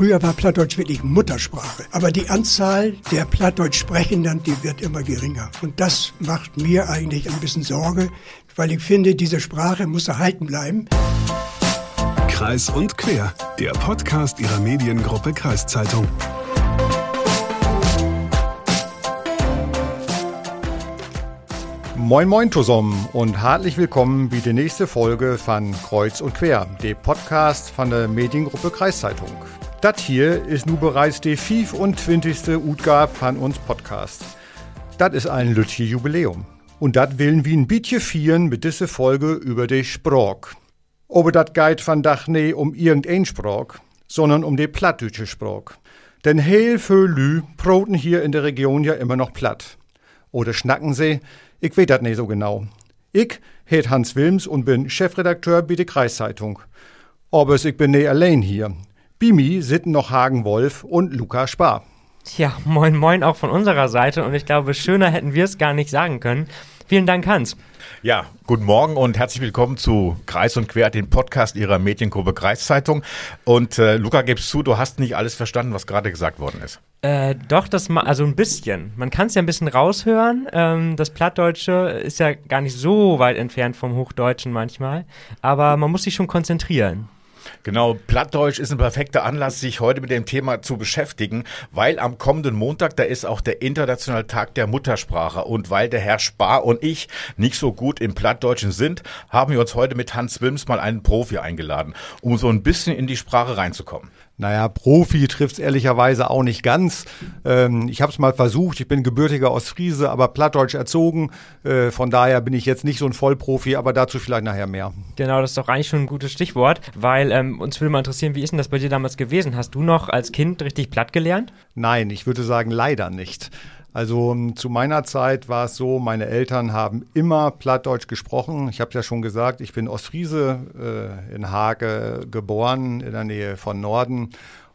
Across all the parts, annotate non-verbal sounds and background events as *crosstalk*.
Früher war Plattdeutsch wirklich Muttersprache, aber die Anzahl der Plattdeutsch-Sprechenden, die wird immer geringer. Und das macht mir eigentlich ein bisschen Sorge, weil ich finde, diese Sprache muss erhalten bleiben. Kreis und Quer, der Podcast ihrer Mediengruppe Kreiszeitung. Moin Moin zusammen und herzlich willkommen bei der nächsten Folge von Kreuz und Quer, dem Podcast von der Mediengruppe Kreiszeitung. Das hier ist nun bereits die 25. Utgabe von uns Podcast. Das ist ein Lütje Jubiläum. Und das willen wir ein bisschen vieren mit dieser Folge über die Sprach. Aber das geht von Dach um irgendein Sprach, sondern um die plattdeutsche Sprach. Denn heel viel Lü proten hier in der Region ja immer noch platt. Oder schnacken sie, ich weet das nicht so genau. Ich heet Hans Wilms und bin Chefredakteur bei der Kreiszeitung. Aber ich bin nicht allein hier. Bimi sitten noch Hagen Wolf und Luca Spar. Tja, moin moin auch von unserer Seite und ich glaube, schöner hätten wir es gar nicht sagen können. Vielen Dank, Hans. Ja, guten Morgen und herzlich willkommen zu Kreis und Quer, den Podcast Ihrer Mediengruppe Kreiszeitung. Und äh, Luca, gibst zu, du hast nicht alles verstanden, was gerade gesagt worden ist. Äh, doch, das ma also ein bisschen. Man kann es ja ein bisschen raushören. Ähm, das Plattdeutsche ist ja gar nicht so weit entfernt vom Hochdeutschen manchmal, aber man muss sich schon konzentrieren. Genau, Plattdeutsch ist ein perfekter Anlass, sich heute mit dem Thema zu beschäftigen, weil am kommenden Montag, da ist auch der Internationale Tag der Muttersprache und weil der Herr Spar und ich nicht so gut im Plattdeutschen sind, haben wir uns heute mit Hans Wilms mal einen Profi eingeladen, um so ein bisschen in die Sprache reinzukommen. Naja, Profi trifft es ehrlicherweise auch nicht ganz. Ähm, ich habe es mal versucht, ich bin gebürtiger Ostfriese, aber plattdeutsch erzogen. Äh, von daher bin ich jetzt nicht so ein Vollprofi, aber dazu vielleicht nachher mehr. Genau, das ist doch eigentlich schon ein gutes Stichwort, weil ähm, uns würde mal interessieren, wie ist denn das bei dir damals gewesen? Hast du noch als Kind richtig platt gelernt? Nein, ich würde sagen leider nicht. Also ähm, zu meiner Zeit war es so, meine Eltern haben immer Plattdeutsch gesprochen. Ich habe ja schon gesagt, ich bin Ostfriese äh, in Hage geboren, in der Nähe von Norden.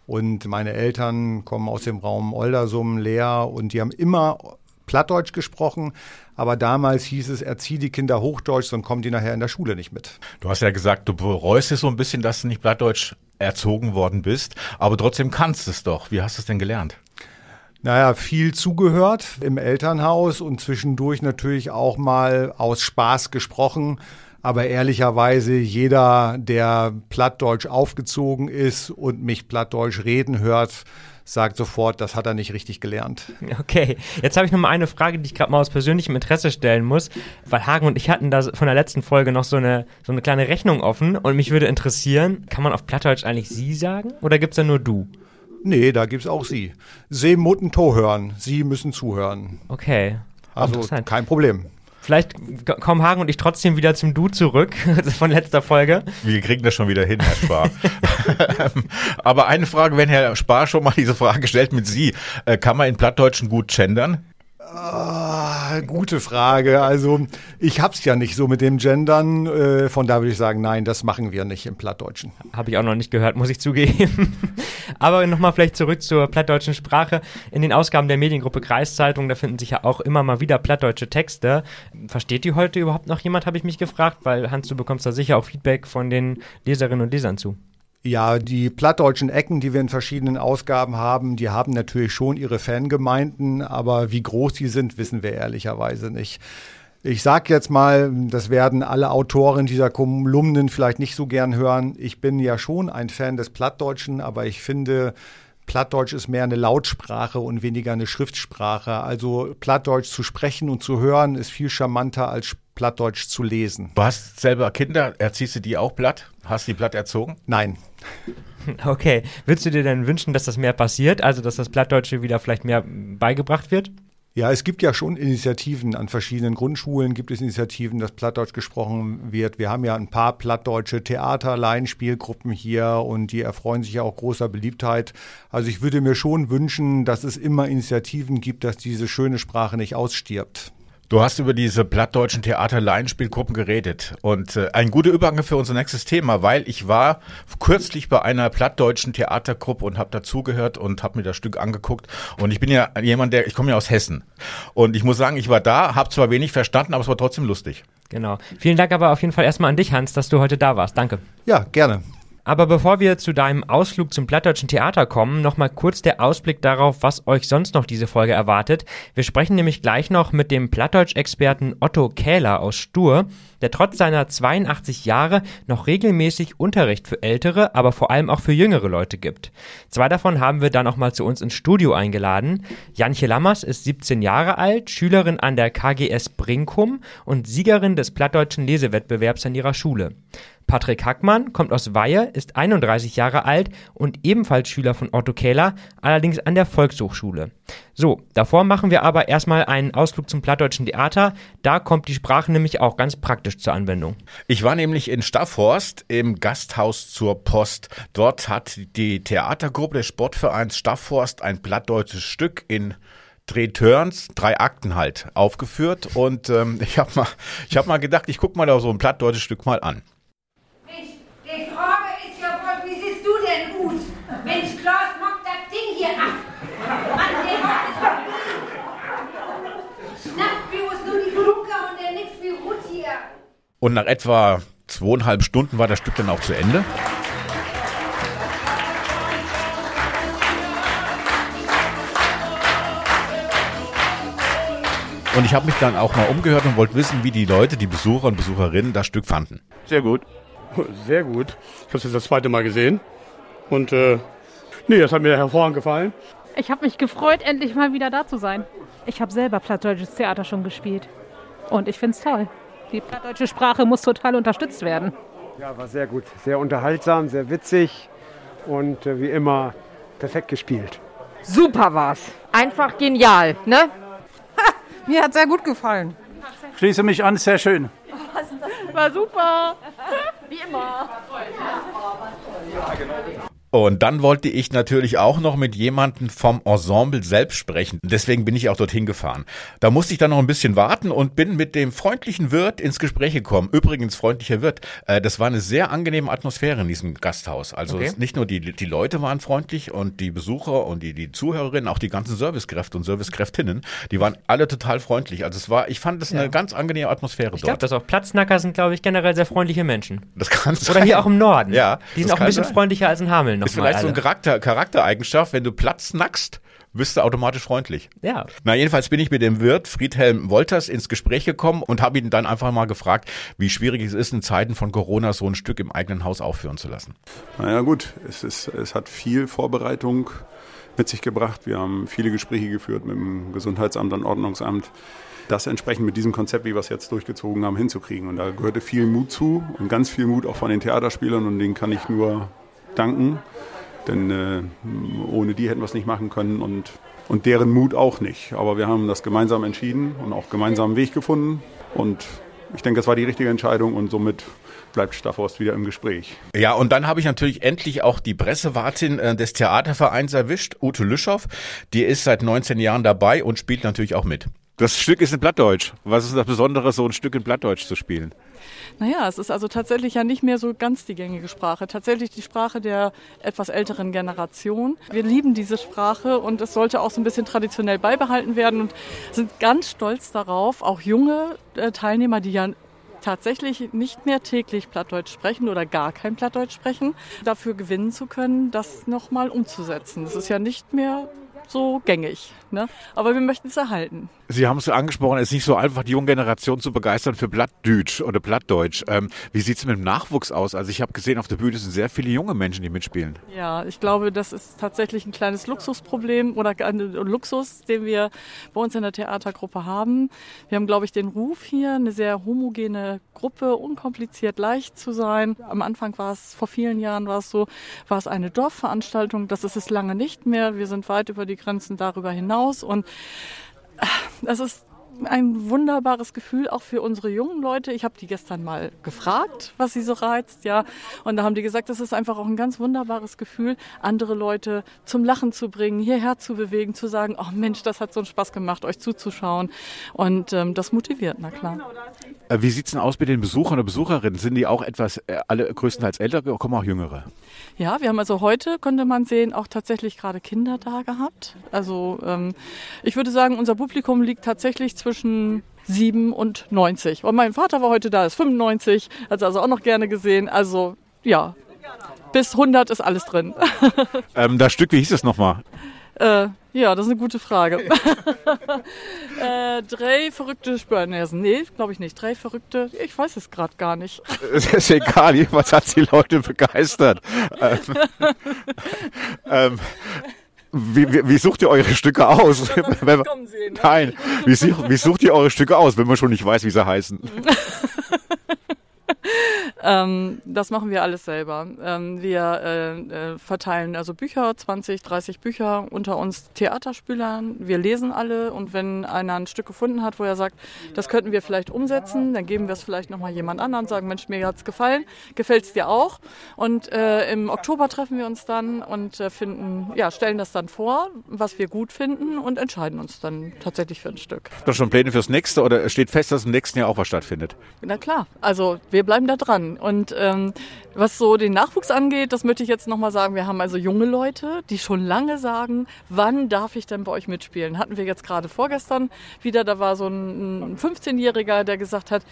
Und meine Eltern kommen aus dem Raum Oldersum, Leer und die haben immer Plattdeutsch gesprochen, aber damals hieß es, erzieh die Kinder Hochdeutsch, sonst kommen die nachher in der Schule nicht mit. Du hast ja gesagt, du bereust es so ein bisschen, dass du nicht Plattdeutsch erzogen worden bist, aber trotzdem kannst es doch. Wie hast du es denn gelernt? Naja, viel zugehört im Elternhaus und zwischendurch natürlich auch mal aus Spaß gesprochen. Aber ehrlicherweise, jeder, der Plattdeutsch aufgezogen ist und mich Plattdeutsch reden hört, sagt sofort, das hat er nicht richtig gelernt. Okay, jetzt habe ich noch mal eine Frage, die ich gerade mal aus persönlichem Interesse stellen muss, weil Hagen und ich hatten da von der letzten Folge noch so eine, so eine kleine Rechnung offen und mich würde interessieren, kann man auf Plattdeutsch eigentlich Sie sagen oder gibt es da nur Du? Nee, da gibt's auch Sie. Seemutten hören. Sie müssen zuhören. Okay. Also kein Problem. Vielleicht kommen Hagen und ich trotzdem wieder zum Du zurück *laughs* von letzter Folge. Wir kriegen das schon wieder hin, Herr Spar. *laughs* *laughs* Aber eine Frage, wenn Herr Spar schon mal diese Frage stellt mit Sie, äh, kann man in Plattdeutschen gut gendern? Gute Frage. Also ich hab's ja nicht so mit dem Gendern. Äh, von da würde ich sagen, nein, das machen wir nicht im Plattdeutschen. Habe ich auch noch nicht gehört, muss ich zugeben. *laughs* Aber nochmal vielleicht zurück zur plattdeutschen Sprache. In den Ausgaben der Mediengruppe Kreiszeitung, da finden sich ja auch immer mal wieder plattdeutsche Texte. Versteht die heute überhaupt noch jemand, habe ich mich gefragt, weil Hans, du bekommst da sicher auch Feedback von den Leserinnen und Lesern zu. Ja, die plattdeutschen Ecken, die wir in verschiedenen Ausgaben haben, die haben natürlich schon ihre Fangemeinden, aber wie groß die sind, wissen wir ehrlicherweise nicht. Ich sage jetzt mal, das werden alle Autoren dieser Kolumnen vielleicht nicht so gern hören. Ich bin ja schon ein Fan des Plattdeutschen, aber ich finde, Plattdeutsch ist mehr eine Lautsprache und weniger eine Schriftsprache. Also Plattdeutsch zu sprechen und zu hören ist viel charmanter als Plattdeutsch zu lesen. Du hast selber Kinder, erziehst du die auch platt? Hast du die platt erzogen? Nein. Okay. Würdest du dir denn wünschen, dass das mehr passiert? Also, dass das Plattdeutsche wieder vielleicht mehr beigebracht wird? Ja, es gibt ja schon Initiativen. An verschiedenen Grundschulen gibt es Initiativen, dass Plattdeutsch gesprochen wird. Wir haben ja ein paar plattdeutsche Theater, Laienspielgruppen hier und die erfreuen sich ja auch großer Beliebtheit. Also ich würde mir schon wünschen, dass es immer Initiativen gibt, dass diese schöne Sprache nicht ausstirbt. Du hast über diese plattdeutschen Theater-Laienspielgruppen geredet und äh, ein guter Übergang für unser nächstes Thema, weil ich war kürzlich bei einer plattdeutschen Theatergruppe und habe dazugehört und habe mir das Stück angeguckt und ich bin ja jemand, der ich komme ja aus Hessen und ich muss sagen, ich war da, habe zwar wenig verstanden, aber es war trotzdem lustig. Genau. Vielen Dank aber auf jeden Fall erstmal an dich, Hans, dass du heute da warst. Danke. Ja, gerne. Aber bevor wir zu deinem Ausflug zum Plattdeutschen Theater kommen, nochmal kurz der Ausblick darauf, was euch sonst noch diese Folge erwartet. Wir sprechen nämlich gleich noch mit dem Plattdeutsch-Experten Otto Kähler aus Stur, der trotz seiner 82 Jahre noch regelmäßig Unterricht für ältere, aber vor allem auch für jüngere Leute gibt. Zwei davon haben wir dann auch mal zu uns ins Studio eingeladen. Janche Lammers ist 17 Jahre alt, Schülerin an der KGS Brinkum und Siegerin des Plattdeutschen Lesewettbewerbs an ihrer Schule. Patrick Hackmann kommt aus Weihe, ist 31 Jahre alt und ebenfalls Schüler von Otto Kähler, allerdings an der Volkshochschule. So, davor machen wir aber erstmal einen Ausflug zum Plattdeutschen Theater. Da kommt die Sprache nämlich auch ganz praktisch zur Anwendung. Ich war nämlich in Staffhorst im Gasthaus zur Post. Dort hat die Theatergruppe des Sportvereins Staffhorst ein plattdeutsches Stück in drei Turns, drei Akten halt aufgeführt und ähm, *laughs* ich habe mal, habe mal gedacht, ich guck mal da so ein plattdeutsches Stück mal an. Die Frage ist ja wohl, wie siehst du denn gut? Mensch, Klaus, mach das Ding hier ab. Mann, der Mann ist verblieben. Schnappt wie uns nur die Glucker und der nix wie Ruth hier. Und nach etwa zweieinhalb Stunden war das Stück dann auch zu Ende. Und ich habe mich dann auch mal umgehört und wollte wissen, wie die Leute, die Besucher und Besucherinnen das Stück fanden. Sehr gut. *laughs* Sehr gut. Ich habe es jetzt das zweite Mal gesehen. Und äh, nee, das hat mir hervorragend gefallen. Ich habe mich gefreut, endlich mal wieder da zu sein. Ich habe selber plattdeutsches Theater schon gespielt. Und ich finde es toll. Die plattdeutsche Sprache muss total unterstützt werden. Ja, war sehr gut. Sehr unterhaltsam, sehr witzig und äh, wie immer perfekt gespielt. Super war's. Einfach genial, ne? Mir hat sehr gut gefallen. Schließe mich an, sehr schön. War super. Wie immer. Und dann wollte ich natürlich auch noch mit jemandem vom Ensemble selbst sprechen. Deswegen bin ich auch dorthin gefahren. Da musste ich dann noch ein bisschen warten und bin mit dem freundlichen Wirt ins Gespräch gekommen. Übrigens, freundlicher Wirt. Äh, das war eine sehr angenehme Atmosphäre in diesem Gasthaus. Also Okay. es- nicht nur die, die Leute waren freundlich und die Besucher und die, die Zuhörerinnen, auch die ganzen Servicekräfte und Servicekräftinnen, die waren alle total freundlich. Also es war, ich fand das eine ganz angenehme Atmosphäre Ich glaube, dort. dass auch Platznacker sind, glaube ich, generell sehr freundliche Menschen. Das kann Oder hier auch im Norden. Ja, Die sind auch ein bisschen sein. freundlicher als in Hameln noch Ist vielleicht so ein alle. Charakter, Charaktereigenschaft, wenn du Platz nackst, bist du automatisch freundlich. Ja. Na, jedenfalls bin ich mit dem Wirt Friedhelm Wolters ins Gespräch gekommen und habe ihn dann einfach mal gefragt, wie schwierig es ist, in Zeiten von Corona so ein Stück im eigenen Haus aufführen zu lassen. Naja gut, es, ist, es hat viel Vorbereitung mit sich gebracht. Wir haben viele Gespräche geführt mit dem Gesundheitsamt und Ordnungsamt, das entsprechend mit diesem Konzept, wie wir es jetzt durchgezogen haben, hinzukriegen. Und da gehörte viel Mut zu und ganz viel Mut auch von den Theaterspielern und denen kann ich nur danken, denn äh, ohne die hätten wir es nicht machen können und, und deren Mut auch nicht. Aber wir haben das gemeinsam entschieden und auch gemeinsam einen Weg gefunden und ich denke, das war die richtige Entscheidung und somit bleibt Staffhorst wieder im Gespräch. Ja, und dann habe ich natürlich endlich auch die Pressewartin äh, des Theatervereins erwischt, Ute Lüschow. Die ist seit 19 Jahren dabei und spielt natürlich auch mit. Das Stück ist in Plattdeutsch. Was ist das Besondere, so ein Stück in Plattdeutsch zu spielen? Naja, es ist also tatsächlich ja nicht mehr so ganz die gängige Sprache. Tatsächlich die Sprache der etwas älteren Generation. Wir lieben diese Sprache und es sollte auch so ein bisschen traditionell beibehalten werden und sind ganz stolz darauf, auch junge äh, Teilnehmer, die ja tatsächlich nicht mehr täglich Plattdeutsch sprechen oder gar kein Plattdeutsch sprechen, dafür gewinnen zu können, das nochmal umzusetzen. Das ist ja nicht mehr so gängig. Ne? Aber wir möchten es erhalten. Sie haben es angesprochen, es ist nicht so einfach, die junge Generation zu begeistern für Plattdeutsch oder Plattdeutsch. Ähm, wie sieht es mit dem Nachwuchs aus? Also ich habe gesehen, auf der Bühne sind sehr viele junge Menschen, die mitspielen. Ja, ich glaube, das ist tatsächlich ein kleines Luxusproblem oder ein Luxus, den wir bei uns in der Theatergruppe haben. Wir haben, glaube ich, den Ruf hier, eine sehr homogene Gruppe, unkompliziert leicht zu sein. Am Anfang war es, vor vielen Jahren war es so, war es eine Dorfveranstaltung. Das ist es lange nicht mehr. Wir sind weit über die Grenzen darüber hinaus und das ist ein wunderbares Gefühl auch für unsere jungen Leute. Ich habe die gestern mal gefragt, was sie so reizt, ja, und da haben die gesagt, das ist einfach auch ein ganz wunderbares Gefühl, andere Leute zum Lachen zu bringen, hierher zu bewegen, zu sagen, oh Mensch, das hat so einen Spaß gemacht, euch zuzuschauen, und ähm, das motiviert, na klar. Äh, wie sieht es denn aus mit den Besuchern und Besucherinnen? Sind die auch etwas, äh, alle größtenteils älter, oder kommen auch jüngere? Ja, wir haben also heute, könnte man sehen, auch tatsächlich gerade Kinder da gehabt. Also ähm, ich würde sagen, unser Publikum liegt tatsächlich zwischen 7 und 90. Und mein Vater war heute da, ist 95, hat es also auch noch gerne gesehen. Also ja, Bis 100 ist alles drin. *laughs* Ähm, das Stück, wie hieß es nochmal? äh, ja, das ist eine gute Frage. *laughs* äh, drei verrückte Spörnäsen. Nee, glaube ich nicht. Drei verrückte, ich weiß es gerade gar nicht. *laughs* Es ist egal, jedenfalls hat die Leute begeistert. Ähm, ähm, wie, wie, wie sucht ihr eure Stücke aus? *laughs* Sehen, ne? Nein, wie, wie sucht ihr eure Stücke aus, wenn man schon nicht weiß, wie sie heißen? *laughs* Ähm, das machen wir alles selber. Ähm, wir äh, äh, verteilen also Bücher, 20, 30 Bücher unter uns Theaterspülern. Wir lesen alle und wenn einer ein Stück gefunden hat, wo er sagt, das könnten wir vielleicht umsetzen, dann geben wir es vielleicht nochmal jemand anderen, sagen, Mensch, mir hat's gefallen, gefällt's dir auch? Und äh, im Oktober treffen wir uns dann und äh, finden, ja, stellen das dann vor, was wir gut finden und entscheiden uns dann tatsächlich für ein Stück. Habt ihr schon Pläne fürs nächste oder steht fest, dass im nächsten Jahr auch was stattfindet? Na klar, also wir bleiben da dran. Und ähm, was so den Nachwuchs angeht, das möchte ich jetzt nochmal sagen, wir haben also junge Leute, die schon lange sagen, wann darf ich denn bei euch mitspielen? Hatten wir jetzt gerade vorgestern wieder, da war so ein, ein 15-Jähriger, der gesagt hat,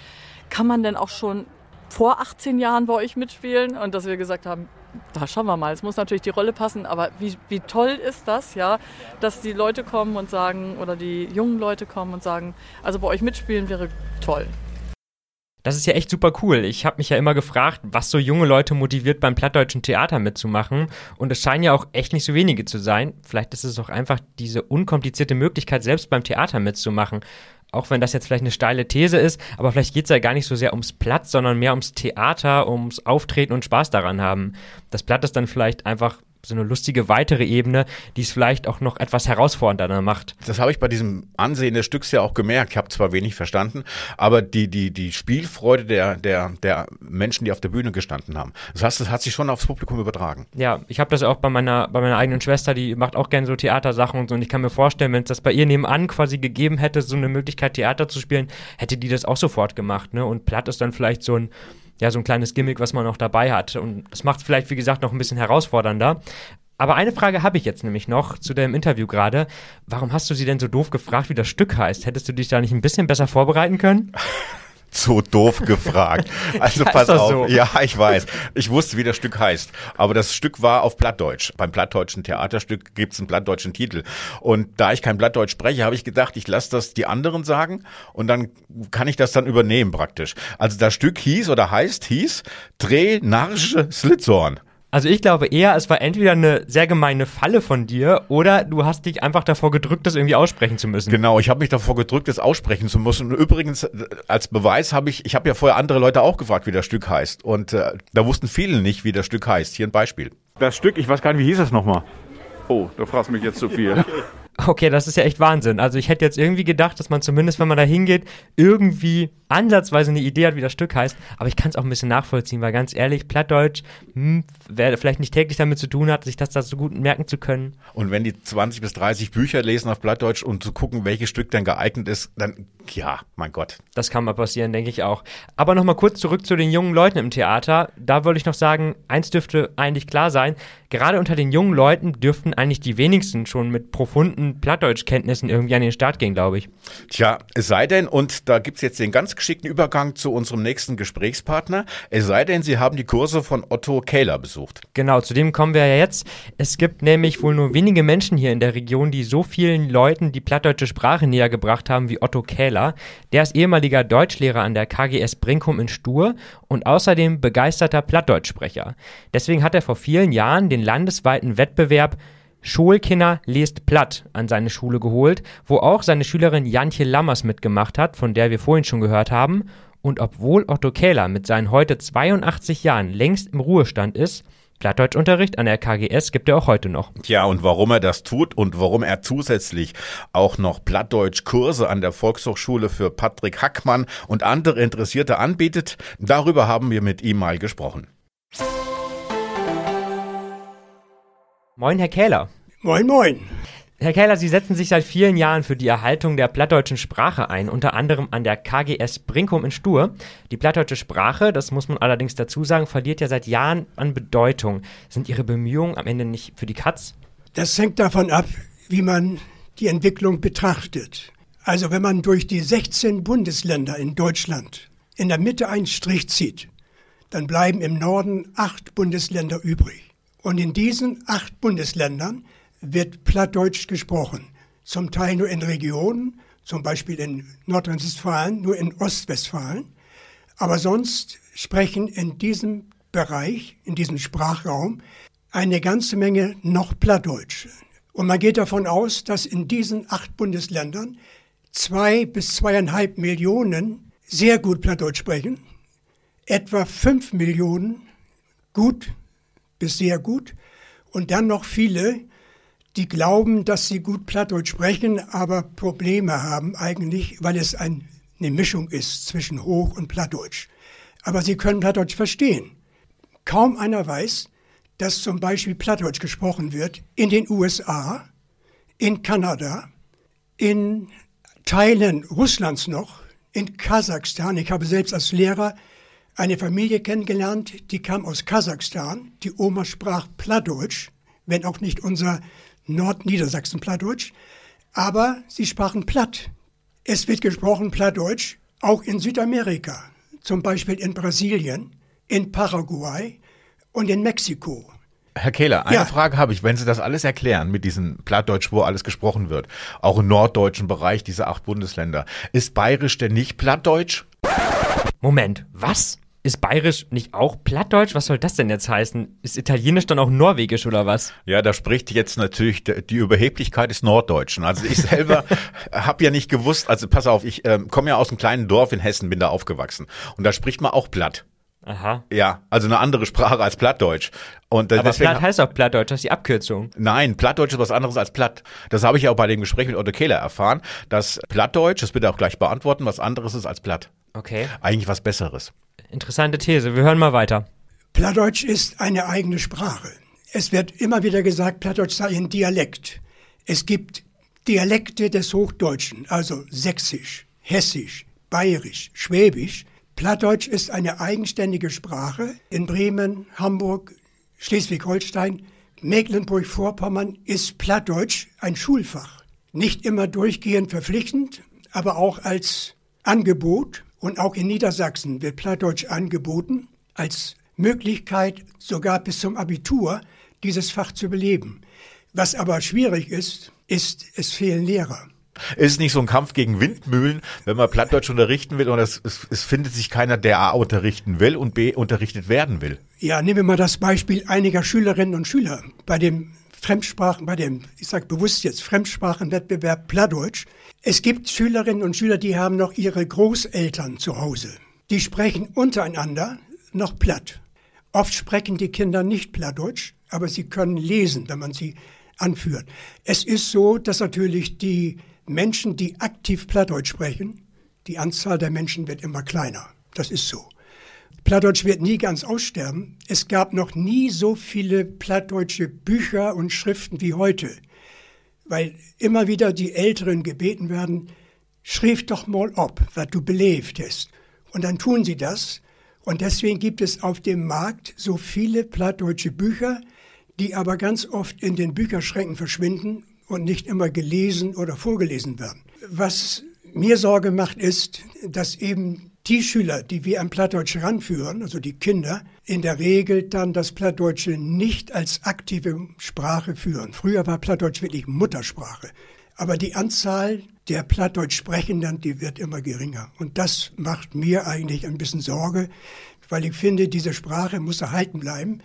kann man denn auch schon vor 18 Jahren bei euch mitspielen? Und dass wir gesagt haben, da schauen wir mal. Es muss natürlich die Rolle passen, aber wie, wie toll ist das, ja, dass die Leute kommen und sagen, oder die jungen Leute kommen und sagen, also bei euch mitspielen wäre toll. Das ist ja echt super cool. Ich habe mich ja immer gefragt, was so junge Leute motiviert, beim plattdeutschen Theater mitzumachen. Und es scheinen ja auch echt nicht so wenige zu sein. Vielleicht ist es auch einfach diese unkomplizierte Möglichkeit, selbst beim Theater mitzumachen. Auch wenn das jetzt vielleicht eine steile These ist, aber vielleicht geht es ja gar nicht so sehr ums Platt, sondern mehr ums Theater, ums Auftreten und Spaß daran haben. Das Platt ist dann vielleicht einfach so eine lustige weitere Ebene, die es vielleicht auch noch etwas herausfordernder macht. Das habe ich bei diesem Ansehen des Stücks ja auch gemerkt. Ich habe zwar wenig verstanden, aber die, die, die Spielfreude der, der, der Menschen, die auf der Bühne gestanden haben. Das heißt, das hat sich schon aufs Publikum übertragen. Ja, ich habe das auch bei meiner, bei meiner eigenen Schwester, die macht auch gerne so Theatersachen und so. Und ich kann mir vorstellen, wenn es das bei ihr nebenan quasi gegeben hätte, so eine Möglichkeit, Theater zu spielen, hätte die das auch sofort gemacht. Ne? Und Platt ist dann vielleicht so ein, ja, so ein kleines Gimmick, was man noch dabei hat. Und das macht es vielleicht, wie gesagt, noch ein bisschen herausfordernder. Aber eine Frage habe ich jetzt nämlich noch zu dem Interview gerade. Warum hast du sie denn so doof gefragt, wie das Stück heißt? Hättest du dich da nicht ein bisschen besser vorbereiten können? *laughs* So doof gefragt. *laughs* Also pass auf. so. Ja, ich weiß. Ich wusste, wie das Stück heißt. Aber das Stück war auf Plattdeutsch. Beim plattdeutschen Theaterstück gibt's einen plattdeutschen Titel. Und da ich kein Plattdeutsch spreche, habe ich gedacht, ich lasse das die anderen sagen und dann kann ich das dann übernehmen praktisch. Also das Stück hieß oder heißt, hieß Dreh Narsche Slitzorn. Also ich glaube eher, es war entweder eine sehr gemeine Falle von dir oder du hast dich einfach davor gedrückt, das irgendwie aussprechen zu müssen. Genau, ich habe mich davor gedrückt, das aussprechen zu müssen. Und übrigens, äh, als Beweis habe ich, ich habe ja vorher andere Leute auch gefragt, wie das Stück heißt. Und äh, da wussten viele nicht, wie das Stück heißt. Hier ein Beispiel. Das Stück, ich weiß gar nicht, wie hieß das nochmal? Oh, du fragst mich jetzt zu viel. *laughs* Okay, das ist ja echt Wahnsinn. Also ich hätte jetzt irgendwie gedacht, dass man zumindest, wenn man da hingeht, irgendwie ansatzweise eine Idee hat, wie das Stück heißt. Aber ich kann es auch ein bisschen nachvollziehen, weil ganz ehrlich, Plattdeutsch, hm, wer vielleicht nicht täglich damit zu tun hat, sich das da so gut merken zu können. Und wenn die 20 bis 30 Bücher lesen auf Plattdeutsch und zu gucken, welches Stück denn geeignet ist, dann, ja, mein Gott. Das kann mal passieren, denke ich auch. Aber nochmal kurz zurück zu den jungen Leuten im Theater. Da würde ich noch sagen, eins dürfte eigentlich klar sein. Gerade unter den jungen Leuten dürften eigentlich die wenigsten schon mit profunden Plattdeutschkenntnissen irgendwie an den Start gehen, glaube ich. Tja, es sei denn, und da gibt's jetzt den ganz geschickten Übergang zu unserem nächsten Gesprächspartner, es sei denn, Sie haben die Kurse von Otto Kähler besucht. Genau, zu dem kommen wir ja jetzt. Es gibt nämlich wohl nur wenige Menschen hier in der Region, die so vielen Leuten die plattdeutsche Sprache näher gebracht haben wie Otto Kähler. Der ist ehemaliger Deutschlehrer an der KGS Brinkum in Stur und außerdem begeisterter Plattdeutschsprecher. Deswegen hat er vor vielen Jahren den landesweiten Wettbewerb Schulkinder lest platt an seine Schule geholt, wo auch seine Schülerin Jantje Lammers mitgemacht hat, von der wir vorhin schon gehört haben. Und obwohl Otto Kähler mit seinen heute 82 Jahren längst im Ruhestand ist, Plattdeutschunterricht an der KGS gibt er auch heute noch. Tja, und warum er das tut und warum er zusätzlich auch noch Plattdeutsch-Kurse an der Volkshochschule für Patrick Hackmann und andere Interessierte anbietet, darüber haben wir mit ihm mal gesprochen. Moin, Herr Kähler. Moin, moin. Herr Kähler, Sie setzen sich seit vielen Jahren für die Erhaltung der plattdeutschen Sprache ein, unter anderem an der KGS Brinkum in Stur. Die plattdeutsche Sprache, das muss man allerdings dazu sagen, verliert ja seit Jahren an Bedeutung. Sind Ihre Bemühungen am Ende nicht für die Katz? Das hängt davon ab, wie man die Entwicklung betrachtet. Also wenn man durch die 16 Bundesländer in Deutschland in der Mitte einen Strich zieht, dann bleiben im Norden acht Bundesländer übrig. Und in diesen acht Bundesländern wird Plattdeutsch gesprochen. Zum Teil nur in Regionen, zum Beispiel in Nordrhein-Westfalen, nur in Ostwestfalen. Aber sonst sprechen in diesem Bereich, in diesem Sprachraum, eine ganze Menge noch Plattdeutsch. Und man geht davon aus, dass in diesen acht Bundesländern zwei bis zweieinhalb Millionen sehr gut Plattdeutsch sprechen, etwa fünf Millionen gut bis sehr gut und dann noch viele, die glauben, dass sie gut Plattdeutsch sprechen, aber Probleme haben eigentlich, weil es ein, eine Mischung ist zwischen Hoch- und Plattdeutsch. Aber sie können Plattdeutsch verstehen. Kaum einer weiß, dass zum Beispiel Plattdeutsch gesprochen wird in den USA, in Kanada, in Teilen Russlands noch, in Kasachstan. Ich habe selbst als Lehrer eine Familie kennengelernt, die kam aus Kasachstan. Die Oma sprach Plattdeutsch, wenn auch nicht unser Nordniedersachsen Plattdeutsch, aber sie sprachen Platt. Es wird gesprochen Plattdeutsch auch in Südamerika, zum Beispiel in Brasilien, in Paraguay und in Mexiko. Herr Kehler, eine Ja. Frage habe ich. Wenn Sie das alles erklären mit diesem Plattdeutsch, wo alles gesprochen wird, auch im norddeutschen Bereich, diese acht Bundesländer, ist Bayerisch denn nicht Plattdeutsch? Moment, was? Ist Bayerisch nicht auch Plattdeutsch? Was soll das denn jetzt heißen? Ist Italienisch dann auch Norwegisch oder was? Ja, da spricht jetzt natürlich die Überheblichkeit des Norddeutschen. Also ich selber *laughs* habe ja nicht gewusst, also pass auf, ich ähm, komme ja aus einem kleinen Dorf in Hessen, bin da aufgewachsen. Und da spricht man auch Platt. Aha. Ja, also eine andere Sprache als Plattdeutsch. Und Aber deswegen, Platt heißt auch Plattdeutsch, das ist die Abkürzung. Nein, Plattdeutsch ist was anderes als Platt. Das habe ich ja auch bei dem Gespräch mit Otto Kehler erfahren, dass Plattdeutsch, das bitte auch gleich beantworten, was anderes ist als Platt. Okay. Eigentlich was Besseres. Interessante These. Wir hören mal weiter. Plattdeutsch ist eine eigene Sprache. Es wird immer wieder gesagt, Plattdeutsch sei ein Dialekt. Es gibt Dialekte des Hochdeutschen, also Sächsisch, Hessisch, Bayerisch, Schwäbisch. Plattdeutsch ist eine eigenständige Sprache. In Bremen, Hamburg, Schleswig-Holstein, Mecklenburg-Vorpommern ist Plattdeutsch ein Schulfach. Nicht immer durchgehend verpflichtend, aber auch als Angebot. Und auch in Niedersachsen wird Plattdeutsch angeboten als Möglichkeit, sogar bis zum Abitur dieses Fach zu beleben. Was aber schwierig ist, ist, es fehlen Lehrer. Ist es nicht so ein Kampf gegen Windmühlen, wenn man Plattdeutsch unterrichten will und es, es, es findet sich keiner, der A unterrichten will und B unterrichtet werden will? Ja, nehmen wir mal das Beispiel einiger Schülerinnen und Schüler bei dem Fremdsprachen, bei dem, ich sage bewusst jetzt, Fremdsprachenwettbewerb Plattdeutsch. Es gibt Schülerinnen und Schüler, die haben noch ihre Großeltern zu Hause. Die sprechen untereinander noch Platt. Oft sprechen die Kinder nicht Plattdeutsch, aber sie können lesen, wenn man sie anführt. Es ist so, dass natürlich die Menschen, die aktiv Plattdeutsch sprechen, die Anzahl der Menschen wird immer kleiner. Das ist so. Plattdeutsch wird nie ganz aussterben. Es gab noch nie so viele plattdeutsche Bücher und Schriften wie heute, weil immer wieder die Älteren gebeten werden, schrieb doch mal ob, was du belebt hast. Und dann tun sie das. Und deswegen gibt es auf dem Markt so viele plattdeutsche Bücher, die aber ganz oft in den Bücherschränken verschwinden und nicht immer gelesen oder vorgelesen werden. Was mir Sorge macht, ist, dass eben die Schüler, die wir am Plattdeutsch ranführen, also die Kinder, in der Regel dann das Plattdeutsche nicht als aktive Sprache führen. Früher war Plattdeutsch wirklich Muttersprache. Aber die Anzahl der Plattdeutsch Sprechenden, die wird immer geringer. Und das macht mir eigentlich ein bisschen Sorge, weil ich finde, diese Sprache muss erhalten bleiben.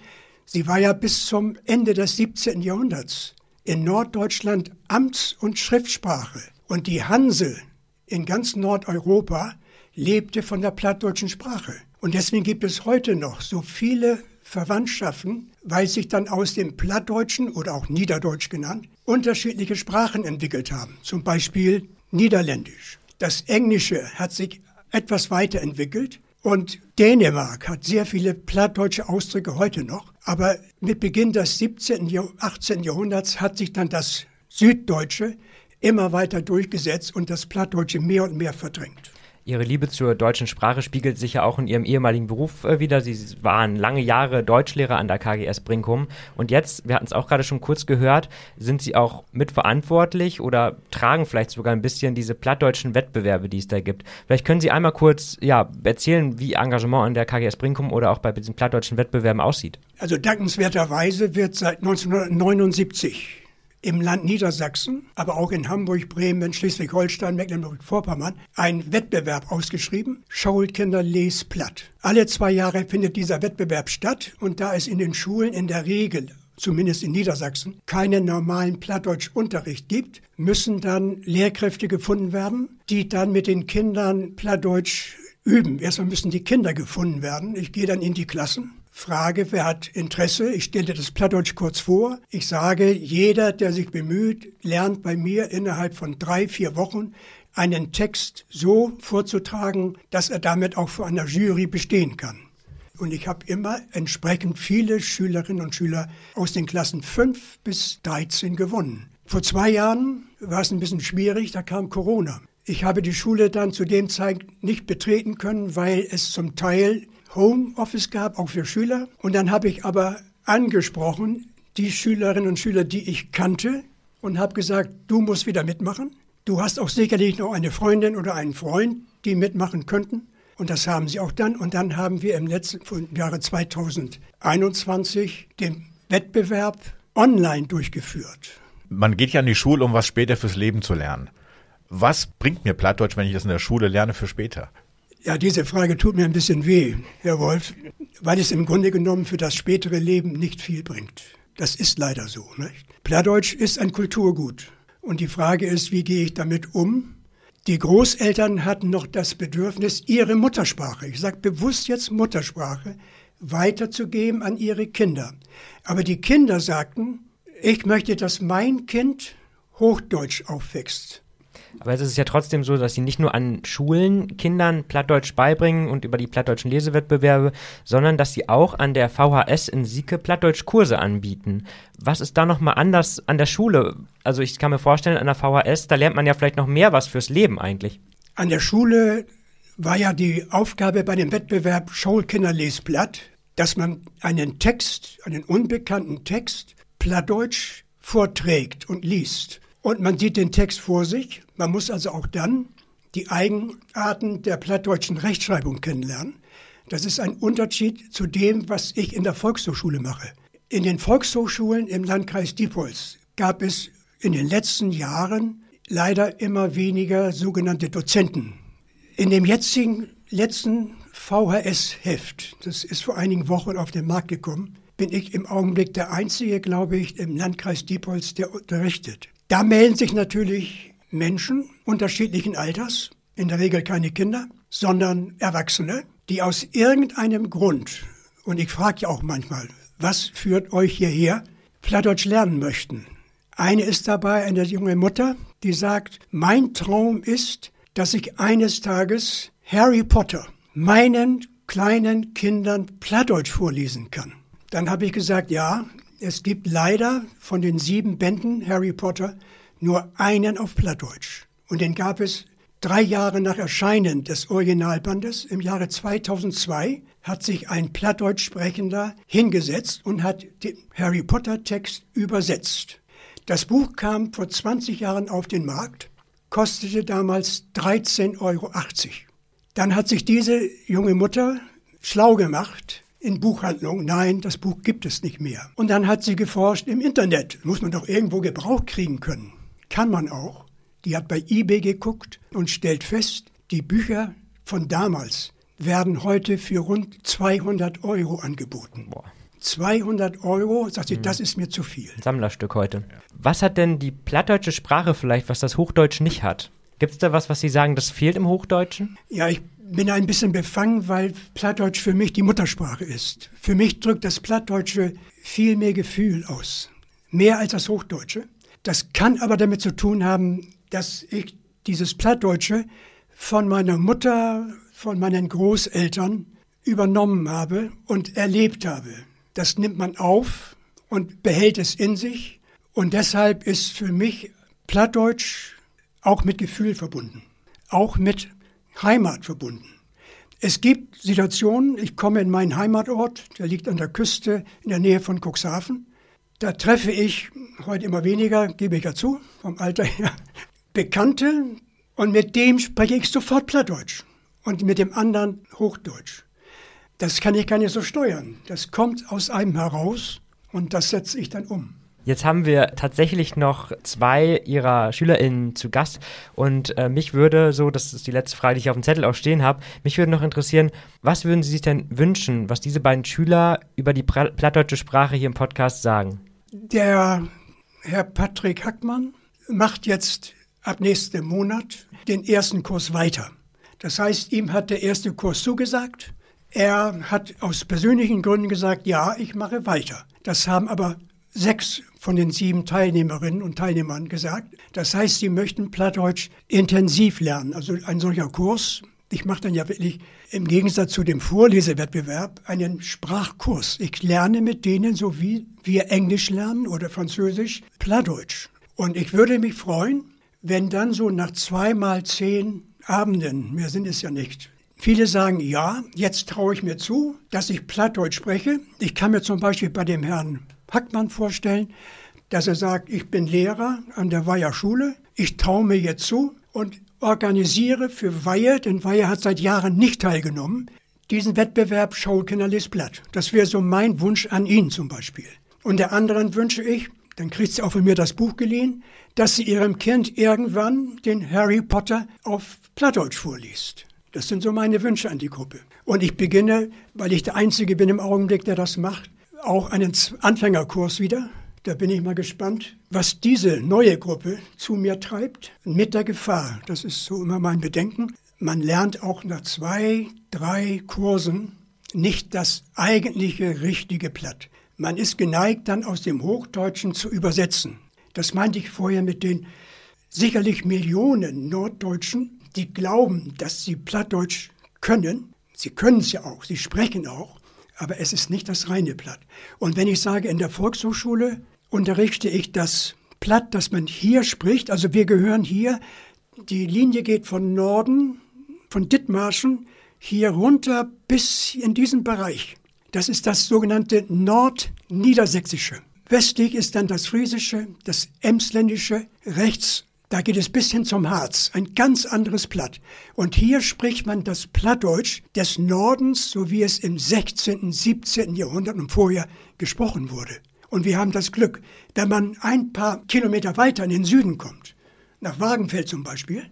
Sie war ja bis zum Ende des 17. Jahrhunderts in Norddeutschland Amts- und Schriftsprache. Und die Hanse in ganz Nordeuropa lebte von der plattdeutschen Sprache. Und deswegen gibt es heute noch so viele Verwandtschaften, weil sich dann aus dem Plattdeutschen oder auch Niederdeutsch genannt unterschiedliche Sprachen entwickelt haben. Zum Beispiel Niederländisch. Das Englische hat sich etwas weiterentwickelt und Dänemark hat sehr viele plattdeutsche Ausdrücke heute noch. Aber mit Beginn des 17. Jahr- 18. Jahrhunderts hat sich dann das Süddeutsche immer weiter durchgesetzt und das Plattdeutsche mehr und mehr verdrängt. Ihre Liebe zur deutschen Sprache spiegelt sich ja auch in Ihrem ehemaligen Beruf äh, wieder. Sie waren lange Jahre Deutschlehrer an der KGS Brinkum und jetzt, wir hatten es auch gerade schon kurz gehört, sind Sie auch mitverantwortlich oder tragen vielleicht sogar ein bisschen diese plattdeutschen Wettbewerbe, die es da gibt. Vielleicht können Sie einmal kurz ja, erzählen, wie Engagement an der KGS Brinkum oder auch bei diesen plattdeutschen Wettbewerben aussieht. Also dankenswerterweise wird seit 1979 im Land Niedersachsen, aber auch in Hamburg, Bremen, Schleswig-Holstein, Mecklenburg-Vorpommern ein Wettbewerb ausgeschrieben, Schulkinder les platt. Alle zwei Jahre findet dieser Wettbewerb statt und da es in den Schulen in der Regel zumindest in Niedersachsen, keinen normalen Plattdeutschunterricht gibt, müssen dann Lehrkräfte gefunden werden, die dann mit den Kindern Plattdeutsch üben. Erstmal müssen die Kinder gefunden werden. Ich gehe dann in die Klassen frage, wer hat Interesse. Ich stelle das Plattdeutsch kurz vor. Ich sage, jeder, der sich bemüht, lernt bei mir innerhalb von drei, vier Wochen einen Text so vorzutragen, dass er damit auch vor einer Jury bestehen kann. Und ich habe immer entsprechend viele Schülerinnen und Schüler aus den Klassen 5 bis 13 gewonnen. Vor zwei Jahren war es ein bisschen schwierig, da kam Corona. Ich habe die Schule dann zu dem Zeitpunkt nicht betreten können, weil es zum Teil Homeoffice gab, auch für Schüler. Und dann habe ich aber angesprochen, die Schülerinnen und Schüler, die ich kannte, und habe gesagt, du musst wieder mitmachen. Du hast auch sicherlich noch eine Freundin oder einen Freund, die mitmachen könnten. Und das haben sie auch dann. Und dann haben wir im letzten im Jahre 2021 den Wettbewerb online durchgeführt. Man geht ja in die Schule, um was später fürs Leben zu lernen. Was bringt mir Plattdeutsch, wenn ich das in der Schule lerne für später? Ja, diese Frage tut mir ein bisschen weh, Herr Wolf, weil es im Grunde genommen für das spätere Leben nicht viel bringt. Das ist leider so. Nicht? Plattdeutsch ist ein Kulturgut. Und die Frage ist, wie gehe ich damit um? Die Großeltern hatten noch das Bedürfnis, ihre Muttersprache, ich sage bewusst jetzt Muttersprache, weiterzugeben an ihre Kinder. Aber die Kinder sagten, ich möchte, dass mein Kind Hochdeutsch aufwächst. Aber es ist ja trotzdem so, dass sie nicht nur an Schulen Kindern Plattdeutsch beibringen und über die plattdeutschen Lesewettbewerbe, sondern dass sie auch an der VHS in Sieke Plattdeutsch-Kurse anbieten. Was ist da nochmal anders an der Schule? Also ich kann mir vorstellen, an der VHS, da lernt man ja vielleicht noch mehr was fürs Leben eigentlich. An der Schule war ja die Aufgabe bei dem Wettbewerb Schulkinder Lesblatt, dass man einen Text, einen unbekannten Text, Plattdeutsch vorträgt und liest. Und man sieht den Text vor sich. Man muss also auch dann die Eigenarten der plattdeutschen Rechtschreibung kennenlernen. Das ist ein Unterschied zu dem, was ich in der Volkshochschule mache. In den Volkshochschulen im Landkreis Diepholz gab es in den letzten Jahren leider immer weniger sogenannte Dozenten. In dem jetzigen letzten VHS-Heft, das ist vor einigen Wochen auf den Markt gekommen, bin ich im Augenblick der Einzige, glaube ich, im Landkreis Diepholz, der unterrichtet. Da melden sich natürlich Menschen unterschiedlichen Alters, in der Regel keine Kinder, sondern Erwachsene, die aus irgendeinem Grund, und ich frage ja auch manchmal, was führt euch hierher, Plattdeutsch lernen möchten. Eine ist dabei eine junge Mutter, die sagt, mein Traum ist, dass ich eines Tages Harry Potter meinen kleinen Kindern Plattdeutsch vorlesen kann. Dann habe ich gesagt, ja, es gibt leider von den sieben Bänden Harry Potter nur einen auf Plattdeutsch. Und den gab es drei Jahre nach Erscheinen des Originalbandes. Im Jahre 2002 hat sich ein Plattdeutsch sprechender hingesetzt und hat den Harry Potter Text übersetzt. Das Buch kam vor 20 Jahren auf den Markt, kostete damals 13,80 Euro. Dann hat sich diese junge Mutter schlau gemacht, in Buchhandlungen. Nein, das Buch gibt es nicht mehr. Und dann hat sie geforscht im Internet. Muss man doch irgendwo Gebrauch kriegen können. Kann man auch. Die hat bei eBay geguckt und stellt fest, die Bücher von damals werden heute für rund 200 Euro angeboten. Boah. 200 Euro, sagt sie, mhm. das ist mir zu viel. Sammlerstück heute. Was hat denn die plattdeutsche Sprache vielleicht, was das Hochdeutsch nicht hat? Gibt es da was, was Sie sagen, das fehlt im Hochdeutschen? Ja, ich bin ein bisschen befangen, weil Plattdeutsch für mich die Muttersprache ist. Für mich drückt das Plattdeutsche viel mehr Gefühl aus. Mehr als das Hochdeutsche. Das kann aber damit zu tun haben, dass ich dieses Plattdeutsche von meiner Mutter, von meinen Großeltern übernommen habe und erlebt habe. Das nimmt man auf und behält es in sich. Und deshalb ist für mich Plattdeutsch auch mit Gefühl verbunden. Auch mit Heimat verbunden. Es gibt Situationen, ich komme in meinen Heimatort, der liegt an der Küste in der Nähe von Cuxhaven. Da treffe ich heute immer weniger, gebe ich ja zu, vom Alter her, *laughs* Bekannte und mit dem spreche ich sofort Plattdeutsch und mit dem anderen Hochdeutsch. Das kann ich gar nicht so steuern. Das kommt aus einem heraus und das setze ich dann um. Jetzt haben wir tatsächlich noch zwei ihrer SchülerInnen zu Gast und äh, mich würde so, das ist die letzte Frage, die ich auf dem Zettel auch stehen habe, mich würde noch interessieren, was würden Sie sich denn wünschen, was diese beiden Schüler über die plattdeutsche Sprache hier im Podcast sagen? Der Herr Patrick Hackmann macht jetzt ab nächsten Monat den ersten Kurs weiter. Das heißt, ihm hat der erste Kurs zugesagt. Er hat aus persönlichen Gründen gesagt, ja, ich mache weiter. Das haben aber sechs von den sieben Teilnehmerinnen und Teilnehmern gesagt. Das heißt, sie möchten Plattdeutsch intensiv lernen. Also ein solcher Kurs. Ich mache dann ja wirklich im Gegensatz zu dem Vorlesewettbewerb einen Sprachkurs. Ich lerne mit denen, so wie wir Englisch lernen oder Französisch, Plattdeutsch. Und ich würde mich freuen, wenn dann so nach zweimal zehn Abenden, mehr sind es ja nicht, viele sagen, ja, jetzt traue ich mir zu, dass ich Plattdeutsch spreche. Ich kann mir zum Beispiel bei dem Herrn Hackmann vorstellen, dass er sagt, ich bin Lehrer an der Weiher Schule, ich traue mir jetzt zu und organisiere für Weihe, denn Weihe hat seit Jahren nicht teilgenommen, diesen Wettbewerb Schulkinder liest Blatt. Das wäre so mein Wunsch an ihn zum Beispiel. Und der anderen wünsche ich, dann kriegt sie auch von mir das Buch geliehen, dass sie ihrem Kind irgendwann den Harry Potter auf Plattdeutsch vorliest. Das sind so meine Wünsche an die Gruppe. Und ich beginne, weil ich der Einzige bin im Augenblick, der das macht, auch einen Anfängerkurs wieder. Da bin ich mal gespannt, was diese neue Gruppe zu mir treibt, mit der Gefahr. Das ist so immer mein Bedenken. Man lernt auch nach zwei, drei Kursen nicht das eigentliche richtige Platt. Man ist geneigt, dann aus dem Hochdeutschen zu übersetzen. Das meinte ich vorher mit den sicherlich Millionen Norddeutschen, die glauben, dass sie Plattdeutsch können. Sie können es ja auch, sie sprechen auch aber es ist nicht das reine Platt. Und wenn ich sage, in der Volkshochschule unterrichte ich das Platt, das man hier spricht, also wir gehören hier, die Linie geht von Norden, von Dithmarschen, hier runter bis in diesen Bereich. Das ist das sogenannte Nordniedersächsische. Westlich ist dann das Friesische, das Emsländische, rechts da geht es bis hin zum Harz, ein ganz anderes Platt. Und hier spricht man das Plattdeutsch des Nordens, so wie es im 16., 17. Jahrhundert und vorher gesprochen wurde. Und wir haben das Glück, wenn man ein paar Kilometer weiter in den Süden kommt, nach Wagenfeld zum Beispiel,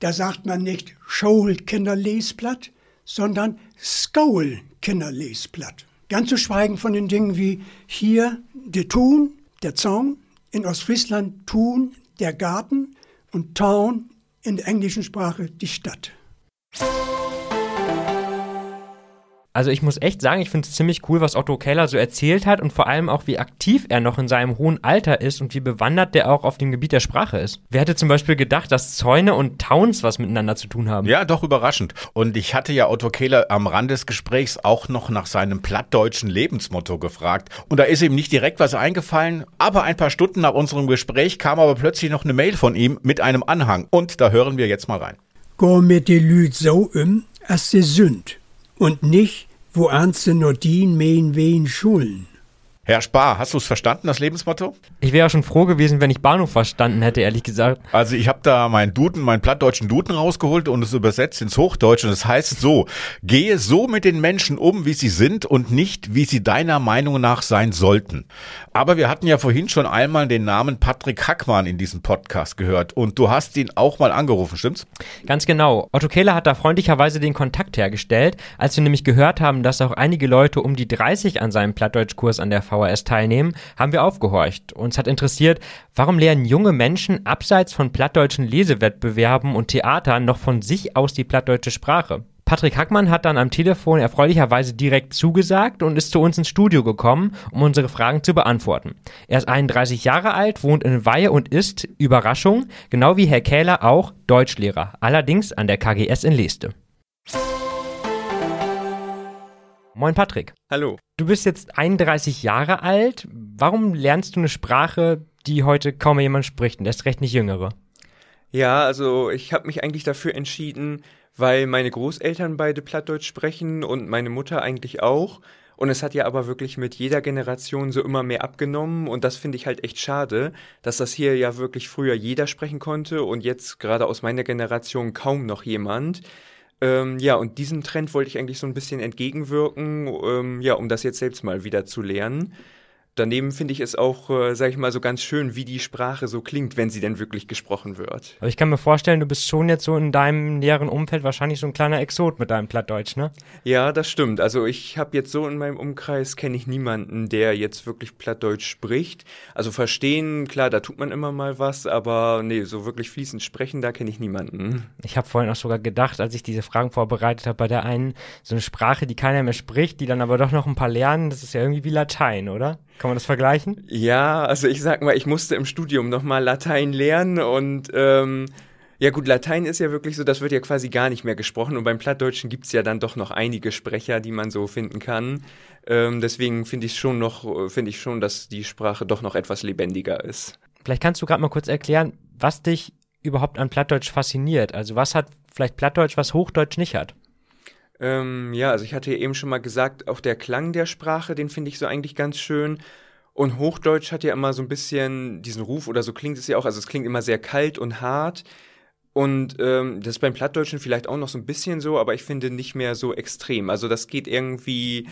da sagt man nicht Schoul Kinderlesplatt, sondern Skoul Kinderlesplatt. Ganz zu schweigen von den Dingen wie hier der Thun, der Zaun, in Ostfriesland Thun, der Garten und Town in der englischen Sprache die Stadt. Also ich muss echt sagen, ich finde es ziemlich cool, was Otto Keller so erzählt hat und vor allem auch, wie aktiv er noch in seinem hohen Alter ist und wie bewandert der auch auf dem Gebiet der Sprache ist. Wer hätte zum Beispiel gedacht, dass Zäune und Towns was miteinander zu tun haben? Ja, doch überraschend. Und ich hatte ja Otto Keller am Rand des Gesprächs auch noch nach seinem plattdeutschen Lebensmotto gefragt. Und da ist ihm nicht direkt was eingefallen, aber ein paar Stunden nach unserem Gespräch kam aber plötzlich noch eine Mail von ihm mit einem Anhang. Und da hören wir jetzt mal rein. Gå mit de Lüd so um, as sie sünd und nicht, wo ernste Nordin mehen wen Schulen. Herr Spar, hast du es verstanden, das Lebensmotto? Ich wäre ja schon froh gewesen, wenn ich Bahnhof verstanden hätte, ehrlich gesagt. Also ich habe da meinen Duden, meinen plattdeutschen Duden rausgeholt und es übersetzt ins Hochdeutsche und es heißt so, gehe so mit den Menschen um, wie sie sind und nicht, wie sie deiner Meinung nach sein sollten. Aber wir hatten ja vorhin schon einmal den Namen Patrick Hackmann in diesem Podcast gehört und du hast ihn auch mal angerufen, stimmt's? Ganz genau. Otto Kehler hat da freundlicherweise den Kontakt hergestellt, als wir nämlich gehört haben, dass auch einige Leute um die 30 an seinem Plattdeutschkurs an der VHS teilnehmen, haben wir aufgehorcht. Uns hat interessiert, warum lernen junge Menschen abseits von plattdeutschen Lesewettbewerben und Theatern noch von sich aus die plattdeutsche Sprache? Patrick Hackmann hat dann am Telefon erfreulicherweise direkt zugesagt und ist zu uns ins Studio gekommen, um unsere Fragen zu beantworten. Er ist 31 Jahre alt, wohnt in Weihe und ist, Überraschung, genau wie Herr Kähler auch Deutschlehrer, allerdings an der KGS in Leeste. Moin Patrick. Hallo. Du bist jetzt 31 Jahre alt. Warum lernst du eine Sprache, die heute kaum jemand spricht und erst recht nicht jüngere? Ja, also ich habe mich eigentlich dafür entschieden, weil meine Großeltern beide Plattdeutsch sprechen und meine Mutter eigentlich auch. Und es hat ja aber wirklich mit jeder Generation so immer mehr abgenommen. Und das finde ich halt echt schade, dass das hier ja wirklich früher jeder sprechen konnte und jetzt gerade aus meiner Generation kaum noch jemand. Ähm, ja, und diesem Trend wollte ich eigentlich so ein bisschen entgegenwirken, ähm, ja, um das jetzt selbst mal wieder zu lernen. Daneben finde ich es auch, äh, sage ich mal, so ganz schön, wie die Sprache so klingt, wenn sie denn wirklich gesprochen wird. Aber ich kann mir vorstellen, du bist schon jetzt so in deinem näheren Umfeld wahrscheinlich so ein kleiner Exot mit deinem Plattdeutsch, ne? Ja, das stimmt. Also ich habe jetzt so in meinem Umkreis kenne ich niemanden, der jetzt wirklich Plattdeutsch spricht. Also verstehen, klar, da tut man immer mal was, aber nee, so wirklich fließend sprechen, da kenne ich niemanden. Ich habe vorhin auch sogar gedacht, als ich diese Fragen vorbereitet habe, bei der einen so eine Sprache, die keiner mehr spricht, die dann aber doch noch ein paar lernen, das ist ja irgendwie wie Latein, oder? Kann man das vergleichen? Ja, also ich sag mal, ich musste im Studium nochmal Latein lernen und ähm, ja gut, Latein ist ja wirklich so, das wird ja quasi gar nicht mehr gesprochen und beim Plattdeutschen gibt's ja dann doch noch einige Sprecher, die man so finden kann. Ähm, deswegen finde ich schon noch, finde ich schon, dass die Sprache doch noch etwas lebendiger ist. Vielleicht kannst du gerade mal kurz erklären, was dich überhaupt an Plattdeutsch fasziniert. Also was hat vielleicht Plattdeutsch, was Hochdeutsch nicht hat? Ähm, ja, also ich hatte ja eben schon mal gesagt, auch der Klang der Sprache, den finde ich so eigentlich ganz schön. Und Hochdeutsch hat ja immer so ein bisschen diesen Ruf, oder so klingt es ja auch, also es klingt immer sehr kalt und hart. Und ähm, das ist beim Plattdeutschen vielleicht auch noch so ein bisschen so, aber ich finde nicht mehr so extrem. Also das geht irgendwie,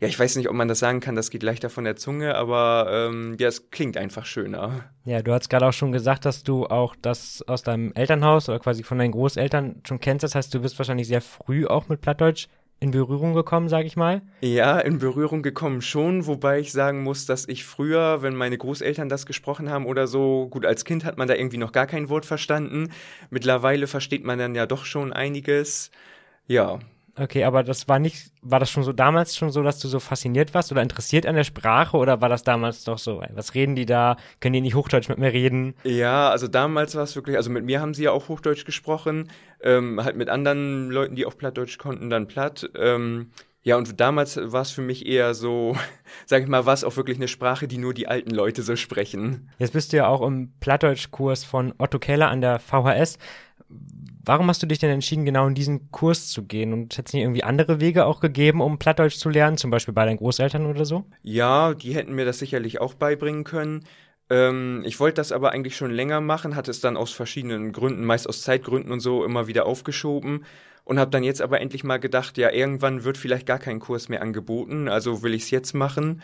ja, ich weiß nicht, ob man das sagen kann, das geht leichter von der Zunge, aber ähm, ja, es klingt einfach schöner. Ja, du hast gerade auch schon gesagt, dass du auch das aus deinem Elternhaus oder quasi von deinen Großeltern schon kennst. Das heißt, du bist wahrscheinlich sehr früh auch mit Plattdeutsch in Berührung gekommen, sage ich mal? Ja, in Berührung gekommen schon, wobei ich sagen muss, dass ich früher, wenn meine Großeltern das gesprochen haben oder so, gut, als Kind hat man da irgendwie noch gar kein Wort verstanden. Mittlerweile versteht man dann ja doch schon einiges. Ja, Okay, aber das war nicht, war das schon so damals schon so, dass du so fasziniert warst oder interessiert an der Sprache oder war das damals doch so, was reden die da? Können die nicht Hochdeutsch mit mir reden? Ja, also damals war es wirklich, also mit mir haben sie ja auch Hochdeutsch gesprochen, ähm, halt mit anderen Leuten, die auch Plattdeutsch konnten, dann platt. Ähm, ja, und damals war es für mich eher so, *laughs* sag ich mal, war es auch wirklich eine Sprache, die nur die alten Leute so sprechen. Jetzt bist du ja auch im Plattdeutschkurs von Otto Keller an der VHS. Warum hast du dich denn entschieden, genau in diesen Kurs zu gehen? Und hat es nicht irgendwie andere Wege auch gegeben, um Plattdeutsch zu lernen, zum Beispiel bei deinen Großeltern oder so? Ja, die hätten mir das sicherlich auch beibringen können. Ähm, ich wollte das aber eigentlich schon länger machen, hatte es dann aus verschiedenen Gründen, meist aus Zeitgründen und so, immer wieder aufgeschoben und habe dann jetzt aber endlich mal gedacht, ja, irgendwann wird vielleicht gar kein Kurs mehr angeboten, also will ich es jetzt machen.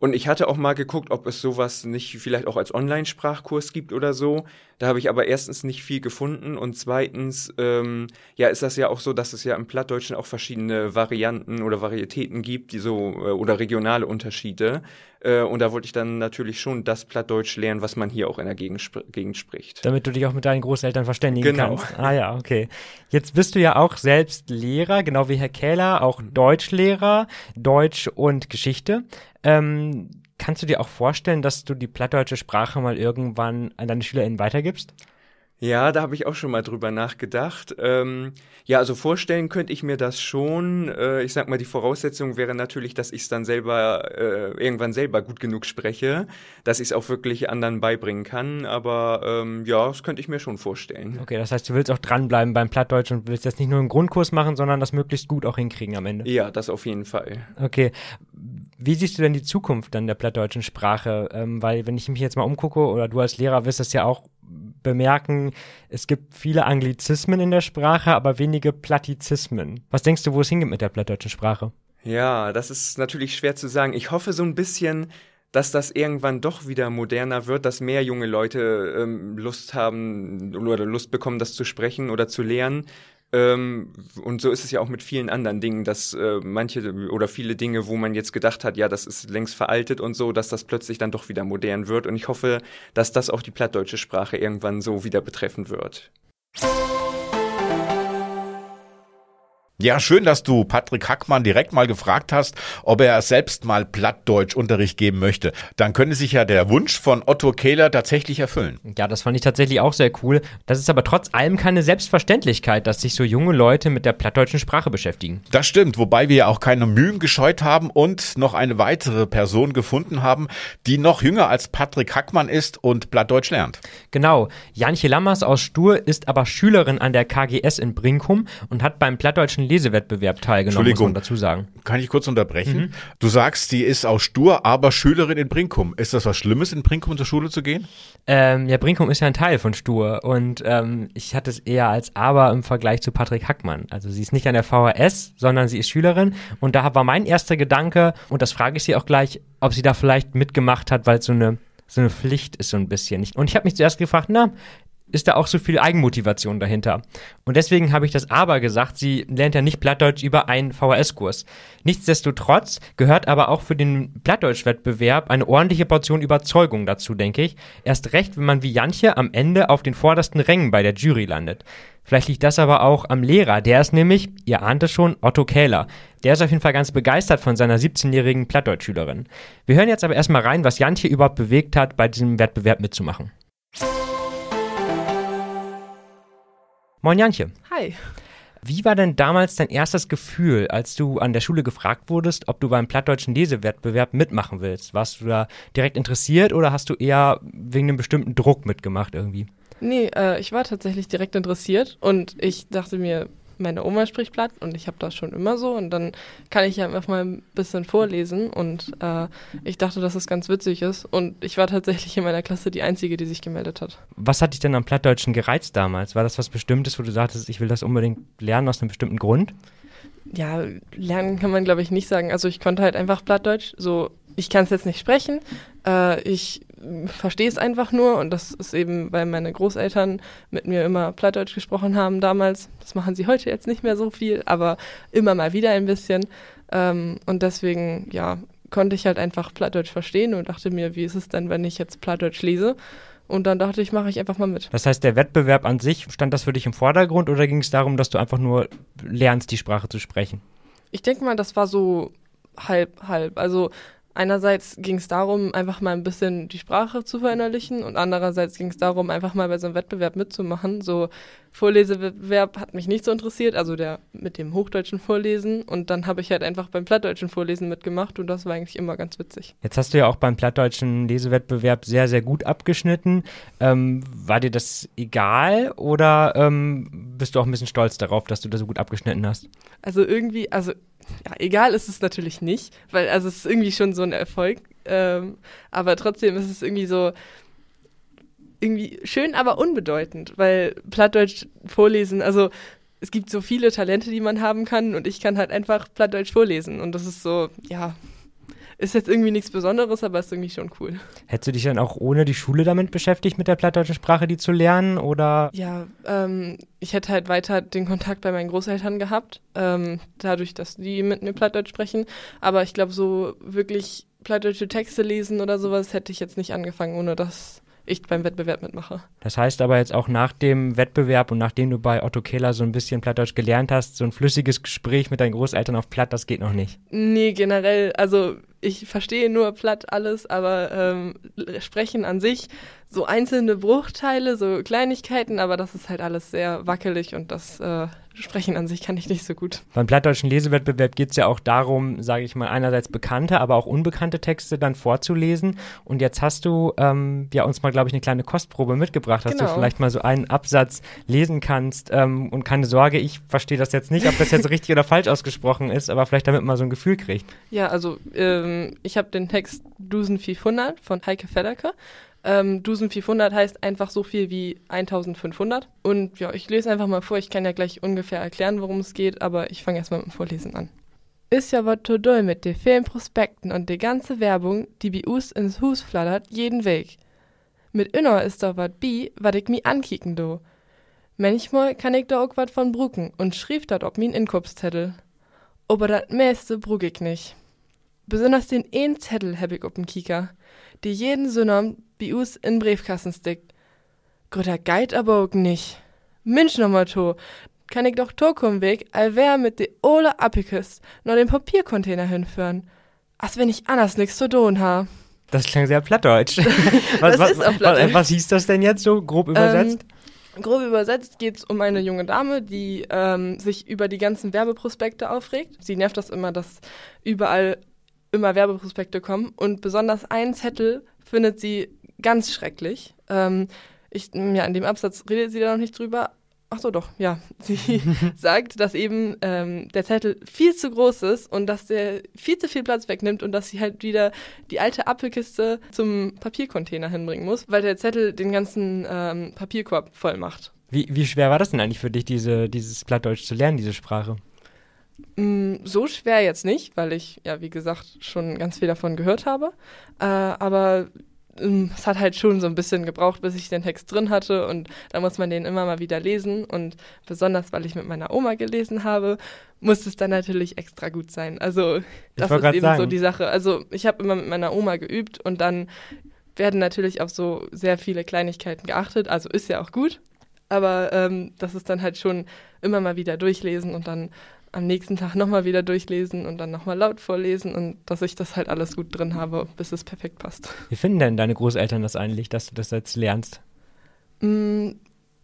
Und ich hatte auch mal geguckt, ob es sowas nicht vielleicht auch als Online-Sprachkurs gibt oder so. Da habe ich aber erstens nicht viel gefunden und zweitens, ähm, ja, ist das ja auch so, dass es ja im Plattdeutschen auch verschiedene Varianten oder Varietäten gibt, die so äh, oder regionale Unterschiede. Äh, und da wollte ich dann natürlich schon das Plattdeutsch lernen, was man hier auch in der Gegend, sp Gegend spricht. Damit du dich auch mit deinen Großeltern verständigen genau. kannst. Ah ja, okay. Jetzt bist du ja auch selbst Lehrer, genau wie Herr Kähler, auch Mhm. Deutschlehrer, Deutsch und Geschichte. Ähm, kannst du dir auch vorstellen, dass du die plattdeutsche Sprache mal irgendwann an deine SchülerInnen weitergibst? Ja, da habe ich auch schon mal drüber nachgedacht. Ähm, ja, also vorstellen könnte ich mir das schon. Äh, ich sag mal, die Voraussetzung wäre natürlich, dass ich es dann selber äh, irgendwann selber gut genug spreche, dass ich es auch wirklich anderen beibringen kann. Aber ähm, ja, das könnte ich mir schon vorstellen. Okay, das heißt, du willst auch dranbleiben beim Plattdeutsch und willst jetzt nicht nur einen Grundkurs machen, sondern das möglichst gut auch hinkriegen am Ende. Ja, das auf jeden Fall. Okay. Wie siehst du denn die Zukunft dann der plattdeutschen Sprache? Ähm, weil, wenn ich mich jetzt mal umgucke, oder du als Lehrer wirst es ja auch bemerken, es gibt viele Anglizismen in der Sprache, aber wenige Plattizismen. Was denkst du, wo es hingeht mit der plattdeutschen Sprache? Ja, das ist natürlich schwer zu sagen. Ich hoffe so ein bisschen, dass das irgendwann doch wieder moderner wird, dass mehr junge Leute ähm, Lust haben oder Lust bekommen, das zu sprechen oder zu lernen. Ähm, und so ist es ja auch mit vielen anderen Dingen, dass äh, manche oder viele Dinge, wo man jetzt gedacht hat, ja, das ist längst veraltet und so, dass das plötzlich dann doch wieder modern wird. Und ich hoffe, dass das auch die plattdeutsche Sprache irgendwann so wieder betreffen wird. Ja, schön, dass du Patrick Hackmann direkt mal gefragt hast, ob er selbst mal Plattdeutschunterricht geben möchte. Dann könnte sich ja der Wunsch von Otto Kehler tatsächlich erfüllen. Ja, das fand ich tatsächlich auch sehr cool. Das ist aber trotz allem keine Selbstverständlichkeit, dass sich so junge Leute mit der plattdeutschen Sprache beschäftigen. Das stimmt, wobei wir ja auch keine Mühen gescheut haben und noch eine weitere Person gefunden haben, die noch jünger als Patrick Hackmann ist und Plattdeutsch lernt. Genau. Janche Lammers aus Stur ist aber Schülerin an der KGS in Brinkum und hat beim plattdeutschen Lesewettbewerb teilgenommen, muss man dazu sagen. Kann ich kurz unterbrechen? Mhm. Du sagst, die ist aus Stur, aber Schülerin in Brinkum. Ist das was Schlimmes, in Brinkum zur Schule zu gehen? Ähm, ja, Brinkum ist ja ein Teil von Stur und ähm, ich hatte es eher als aber im Vergleich zu Patrick Hackmann. Also sie ist nicht an der VHS, sondern sie ist Schülerin und da war mein erster Gedanke, und das frage ich sie auch gleich, ob sie da vielleicht mitgemacht hat, weil es so eine so eine Pflicht ist so ein bisschen. Und ich habe mich zuerst gefragt, na, ist da auch so viel Eigenmotivation dahinter. Und deswegen habe ich das aber gesagt, sie lernt ja nicht Plattdeutsch über einen VHS-Kurs. Nichtsdestotrotz gehört aber auch für den Plattdeutsch-Wettbewerb eine ordentliche Portion Überzeugung dazu, denke ich. Erst recht, wenn man wie Jantje am Ende auf den vordersten Rängen bei der Jury landet. Vielleicht liegt das aber auch am Lehrer. Der ist nämlich, ihr ahnt es schon, Otto Kähler. Der ist auf jeden Fall ganz begeistert von seiner 17-jährigen Plattdeutschschülerin. Wir hören jetzt aber erstmal rein, was Jantje überhaupt bewegt hat, bei diesem Wettbewerb mitzumachen. Moin Janche. Hi. Wie war denn damals dein erstes Gefühl, als du an der Schule gefragt wurdest, ob du beim plattdeutschen Lesewettbewerb mitmachen willst? Warst du da direkt interessiert oder hast du eher wegen einem bestimmten Druck mitgemacht irgendwie? Nee, äh, ich war tatsächlich direkt interessiert und ich dachte mir, meine Oma spricht platt und ich habe das schon immer so und dann kann ich ja einfach mal ein bisschen vorlesen und äh, ich dachte, dass es ganz witzig ist und ich war tatsächlich in meiner Klasse die Einzige, die sich gemeldet hat. Was hat dich denn am Plattdeutschen gereizt damals? War das was Bestimmtes, wo du sagtest, ich will das unbedingt lernen aus einem bestimmten Grund? Ja, lernen kann man glaube ich nicht sagen. Also ich konnte halt einfach Plattdeutsch, so ich kann es jetzt nicht sprechen, äh, ich verstehe es einfach nur und das ist eben, weil meine Großeltern mit mir immer Plattdeutsch gesprochen haben damals. Das machen sie heute jetzt nicht mehr so viel, aber immer mal wieder ein bisschen. Ähm, und deswegen, ja, konnte ich halt einfach Plattdeutsch verstehen und dachte mir, wie ist es denn, wenn ich jetzt Plattdeutsch lese? Und dann dachte ich, mache ich einfach mal mit. Das heißt, der Wettbewerb an sich, stand das für dich im Vordergrund oder ging es darum, dass du einfach nur lernst, die Sprache zu sprechen? Ich denke mal, das war so halb, halb. Also Einerseits ging es darum, einfach mal ein bisschen die Sprache zu verinnerlichen und andererseits ging es darum, einfach mal bei so einem Wettbewerb mitzumachen. So Vorlesewettbewerb hat mich nicht so interessiert, also der mit dem hochdeutschen Vorlesen und dann habe ich halt einfach beim plattdeutschen Vorlesen mitgemacht und das war eigentlich immer ganz witzig. Jetzt hast du ja auch beim plattdeutschen Lesewettbewerb sehr, sehr gut abgeschnitten. Ähm, war dir das egal oder ähm, bist du auch ein bisschen stolz darauf, dass du da so gut abgeschnitten hast? Also irgendwie, also ja, egal ist es natürlich nicht, weil also es ist irgendwie schon so ein Erfolg. Ähm, aber trotzdem ist es irgendwie so irgendwie schön, aber unbedeutend, weil Plattdeutsch vorlesen, also es gibt so viele Talente, die man haben kann und ich kann halt einfach Plattdeutsch vorlesen und das ist so, ja, ist jetzt irgendwie nichts Besonderes, aber ist irgendwie schon cool. Hättest du dich dann auch ohne die Schule damit beschäftigt, mit der plattdeutschen Sprache die zu lernen oder? Ja, ähm, ich hätte halt weiter den Kontakt bei meinen Großeltern gehabt, ähm, dadurch, dass die mit mir Plattdeutsch sprechen. Aber ich glaube, so wirklich plattdeutsche Texte lesen oder sowas hätte ich jetzt nicht angefangen, ohne das ich beim Wettbewerb mitmache. Das heißt aber jetzt auch nach dem Wettbewerb und nachdem du bei Otto Kehler so ein bisschen Plattdeutsch gelernt hast, so ein flüssiges Gespräch mit deinen Großeltern auf Platt, das geht noch nicht. Nee, generell, also ich verstehe nur platt alles, aber ähm, sprechen an sich so einzelne Bruchteile, so Kleinigkeiten, aber das ist halt alles sehr wackelig und das äh, Sprechen an sich kann ich nicht so gut. Beim plattdeutschen Lesewettbewerb geht es ja auch darum, sage ich mal, einerseits bekannte, aber auch unbekannte Texte dann vorzulesen. Und jetzt hast du ähm, ja uns mal, glaube ich, eine kleine Kostprobe mitgebracht, dass genau. du vielleicht mal so einen Absatz lesen kannst. Ähm, und keine Sorge, ich verstehe das jetzt nicht, ob das jetzt *laughs* richtig oder falsch ausgesprochen ist, aber vielleicht damit man so ein Gefühl kriegt. Ja, also ähm, ich habe den Text Dusen 500 von Heike Fedderke. Ähm, 1500 heißt einfach so viel wie 1500. Und ja, ich lese einfach mal vor. Ich kann ja gleich ungefähr erklären, worum es geht, aber ich fange erstmal mit dem Vorlesen an. Ist ja wat to doll mit de vielen Prospekten und de ganze Werbung, die bi us ins Hus flattert, jeden Weg. Mit inner ist da wat bi, wat ich mi ankicken do. Manchmal kann ich da auch wat von brucken und schrieb dat ob min Inkopfzettel. Aber dat meiste brug ich nicht. Besonders den een Zettel heb ich op'n Kieker, die jeden Sonntag bi us in Briefkasten stickt. Gott, der geit aber auch nicht. Mensch nochmal to, kann ich doch Tokumweg allwer mit de ole Appikes noch den Papiercontainer hinführen. Als wenn ich anders nix zu tun ha. Das klang sehr plattdeutsch. *laughs* was, Das was, ist auch was, plattdeutsch. was hieß das denn jetzt so grob übersetzt? Ähm, grob übersetzt geht es um eine junge Dame, die ähm, sich über die ganzen Werbeprospekte aufregt. Sie nervt das immer, dass überall immer Werbeprospekte kommen. Und besonders einen Zettel findet sie ganz schrecklich. Ähm, ich, ja, in dem Absatz redet sie da noch nicht drüber. Ach so, doch, ja. *laughs* Sie *laughs* sagt, dass eben ähm, der Zettel viel zu groß ist und dass der viel zu viel Platz wegnimmt und dass sie halt wieder die alte Apfelkiste zum Papiercontainer hinbringen muss, weil der Zettel den ganzen ähm, Papierkorb voll macht. Wie, wie schwer war das denn eigentlich für dich, diese, dieses Plattdeutsch zu lernen, diese Sprache? Mm, So schwer jetzt nicht, weil ich, ja, wie gesagt, schon ganz viel davon gehört habe. Äh, aber es hat halt schon so ein bisschen gebraucht, bis ich den Text drin hatte und da muss man den immer mal wieder lesen und besonders, weil ich mit meiner Oma gelesen habe, muss es dann natürlich extra gut sein. Also das ist eben so sagen. die Sache. Also ich habe immer mit meiner Oma geübt und dann werden natürlich auf so sehr viele Kleinigkeiten geachtet. Also ist ja auch gut, aber ähm, das ist dann halt schon immer mal wieder durchlesen und dann am nächsten Tag nochmal wieder durchlesen und dann nochmal laut vorlesen und dass ich das halt alles gut drin habe, bis es perfekt passt. Wie finden denn deine Großeltern das eigentlich, dass du das jetzt lernst? Mm,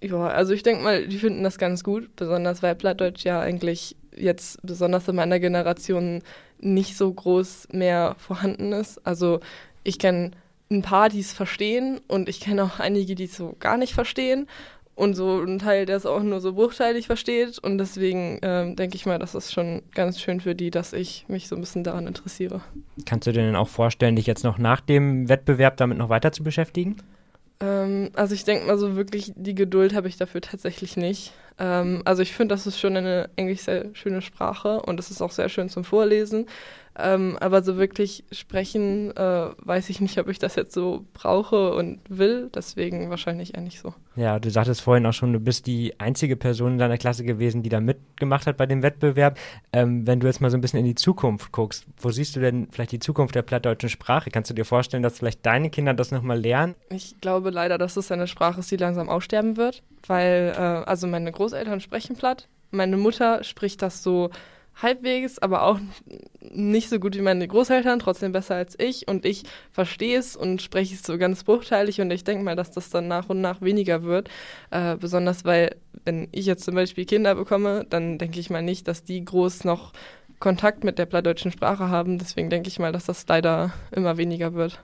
ja, also ich denke mal, die finden das ganz gut, besonders weil Plattdeutsch ja eigentlich jetzt besonders in meiner Generation nicht so groß mehr vorhanden ist. Also ich kenne ein paar, die es verstehen und ich kenne auch einige, die es so gar nicht verstehen und so ein Teil, der es auch nur so bruchteilig versteht und deswegen ähm, denke ich mal, das ist schon ganz schön für die, dass ich mich so ein bisschen daran interessiere. Kannst du dir denn auch vorstellen, dich jetzt noch nach dem Wettbewerb damit noch weiter zu beschäftigen? Ähm, also ich denke mal so wirklich, die Geduld habe ich dafür tatsächlich nicht. Ähm, also ich finde, das ist schon eine eigentlich sehr schöne Sprache und es ist auch sehr schön zum Vorlesen. Ähm, aber so wirklich sprechen, äh, weiß ich nicht, ob ich das jetzt so brauche und will. Deswegen wahrscheinlich eher nicht so. Ja, du sagtest vorhin auch schon, du bist die einzige Person in deiner Klasse gewesen, die da mitgemacht hat bei dem Wettbewerb. Ähm, wenn du jetzt mal so ein bisschen in die Zukunft guckst, wo siehst du denn vielleicht die Zukunft der plattdeutschen Sprache? Kannst du dir vorstellen, dass vielleicht deine Kinder das nochmal lernen? Ich glaube leider, dass es eine Sprache ist, die langsam aussterben wird, weil äh, also meine Großeltern sprechen platt. Meine Mutter spricht das so halbwegs, aber auch nicht so gut wie meine Großeltern, trotzdem besser als ich. Und ich verstehe es und spreche es so ganz bruchteilig. Und ich denke mal, dass das dann nach und nach weniger wird. Äh, besonders weil, wenn ich jetzt zum Beispiel Kinder bekomme, dann denke ich mal nicht, dass die groß noch Kontakt mit der plattdeutschen Sprache haben. Deswegen denke ich mal, dass das leider immer weniger wird.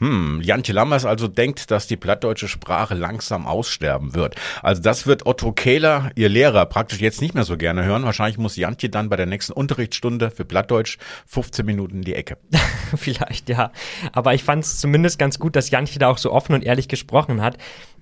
Hm, Jantje Lammers also denkt, dass die plattdeutsche Sprache langsam aussterben wird. Also das wird Otto Kehler, ihr Lehrer, praktisch jetzt nicht mehr so gerne hören. Wahrscheinlich muss Jantje dann bei der nächsten Unterrichtsstunde für Plattdeutsch 15 Minuten in die Ecke. *laughs* Vielleicht, ja. Aber ich fand es zumindest ganz gut, dass Janche da auch so offen und ehrlich gesprochen hat.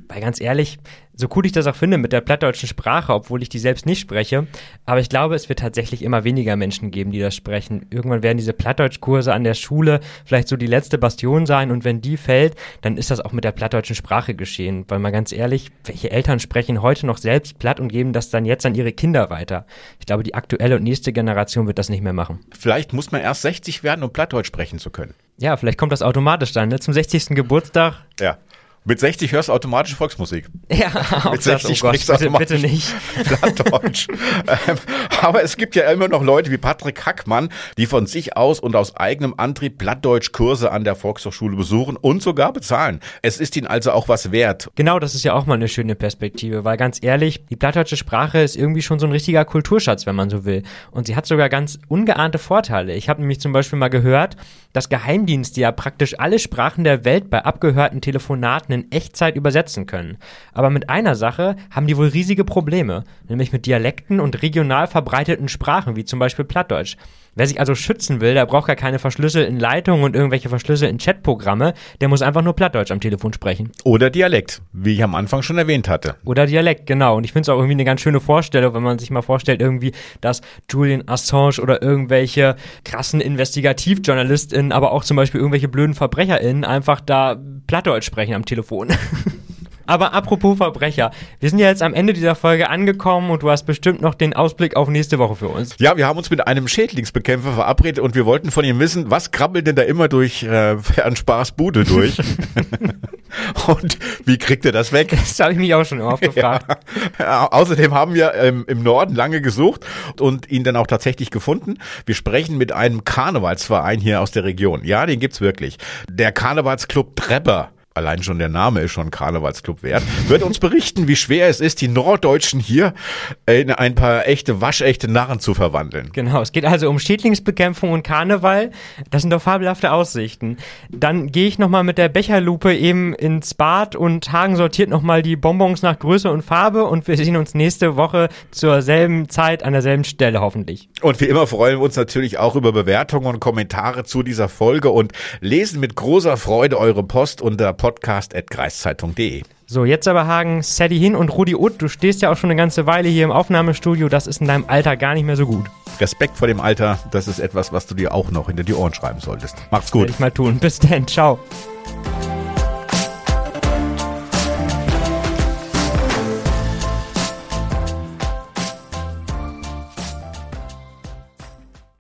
Weil ganz ehrlich, so cool ich das auch finde mit der plattdeutschen Sprache, obwohl ich die selbst nicht spreche, aber ich glaube, es wird tatsächlich immer weniger Menschen geben, die das sprechen. Irgendwann werden diese Plattdeutschkurse an der Schule vielleicht so die letzte Bastion sein und wenn die fällt, dann ist das auch mit der plattdeutschen Sprache geschehen. Weil mal ganz ehrlich, welche Eltern sprechen heute noch selbst platt und geben das dann jetzt an ihre Kinder weiter? Ich glaube, die aktuelle und nächste Generation wird das nicht mehr machen. Vielleicht muss man erst 60 werden, um Plattdeutsch sprechen zu können. Ja, vielleicht kommt das automatisch dann, ne? Zum 60. Geburtstag. Ja. Mit 60 hörst du automatisch Volksmusik. Ja, *laughs* Mit das, 60 oh Gott, sprichst du bitte, automatisch bitte nicht. *laughs* Plattdeutsch. *laughs* ähm, aber es gibt ja immer noch Leute wie Patrick Hackmann, die von sich aus und aus eigenem Antrieb Plattdeutsch-Kurse an der Volkshochschule besuchen und sogar bezahlen. Es ist ihnen also auch was wert. Genau, das ist ja auch mal eine schöne Perspektive, weil ganz ehrlich, die plattdeutsche Sprache ist irgendwie schon so ein richtiger Kulturschatz, wenn man so will. Und sie hat sogar ganz ungeahnte Vorteile. Ich habe nämlich zum Beispiel mal gehört, dass Geheimdienste ja praktisch alle Sprachen der Welt bei abgehörten Telefonaten in Echtzeit übersetzen können. Aber mit einer Sache haben die wohl riesige Probleme, nämlich mit Dialekten und regional verbreiteten Sprachen, wie zum Beispiel Plattdeutsch. Wer sich also schützen will, der braucht gar keine verschlüsselten Leitungen und irgendwelche verschlüsselten Chatprogramme, der muss einfach nur Plattdeutsch am Telefon sprechen. Oder Dialekt, wie ich am Anfang schon erwähnt hatte. Oder Dialekt, genau. Und ich finde es auch irgendwie eine ganz schöne Vorstellung, wenn man sich mal vorstellt, irgendwie, dass Julian Assange oder irgendwelche krassen InvestigativjournalistInnen, aber auch zum Beispiel irgendwelche blöden VerbrecherInnen einfach da Plattdeutsch sprechen am Telefon. *laughs* Aber apropos Verbrecher, wir sind ja jetzt am Ende dieser Folge angekommen und du hast bestimmt noch den Ausblick auf nächste Woche für uns. Ja, wir haben uns mit einem Schädlingsbekämpfer verabredet und wir wollten von ihm wissen, was krabbelt denn da immer durch äh, *laughs* Herrn Spaß Bude durch? *laughs* Und wie kriegt er das weg? Das habe ich mich auch schon oft gefragt. Ja, außerdem haben wir ähm, im Norden lange gesucht und ihn dann auch tatsächlich gefunden. Wir sprechen mit einem Karnevalsverein hier aus der Region. Ja, den gibt's wirklich. Der Karnevalsclub Trepper allein schon der Name ist schon Karnevalsclub wert, wird uns berichten, wie schwer es ist, die Norddeutschen hier in ein paar echte, waschechte Narren zu verwandeln. Genau, es geht also um Schädlingsbekämpfung und Karneval. Das sind doch fabelhafte Aussichten. Dann gehe ich nochmal mit der Becherlupe eben ins Bad und Hagen sortiert nochmal die Bonbons nach Größe und Farbe und wir sehen uns nächste Woche zur selben Zeit an derselben Stelle hoffentlich. Und wie immer freuen wir uns natürlich auch über Bewertungen und Kommentare zu dieser Folge und lesen mit großer Freude eure Post unter podcast.kreiszeitung.de. So, jetzt aber Hagen, Sadie hin und Rudi Utt, du stehst ja auch schon eine ganze Weile hier im Aufnahmestudio, das ist in deinem Alter gar nicht mehr so gut. Respekt vor dem Alter, das ist etwas, was du dir auch noch hinter die Ohren schreiben solltest. Macht's gut. Werde ich mal tun. Bis dann, ciao.